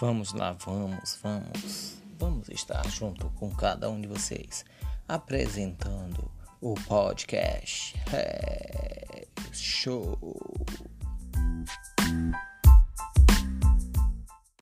Vamos lá, vamos, vamos. Vamos estar junto com cada um de vocês, apresentando o podcast. É, show!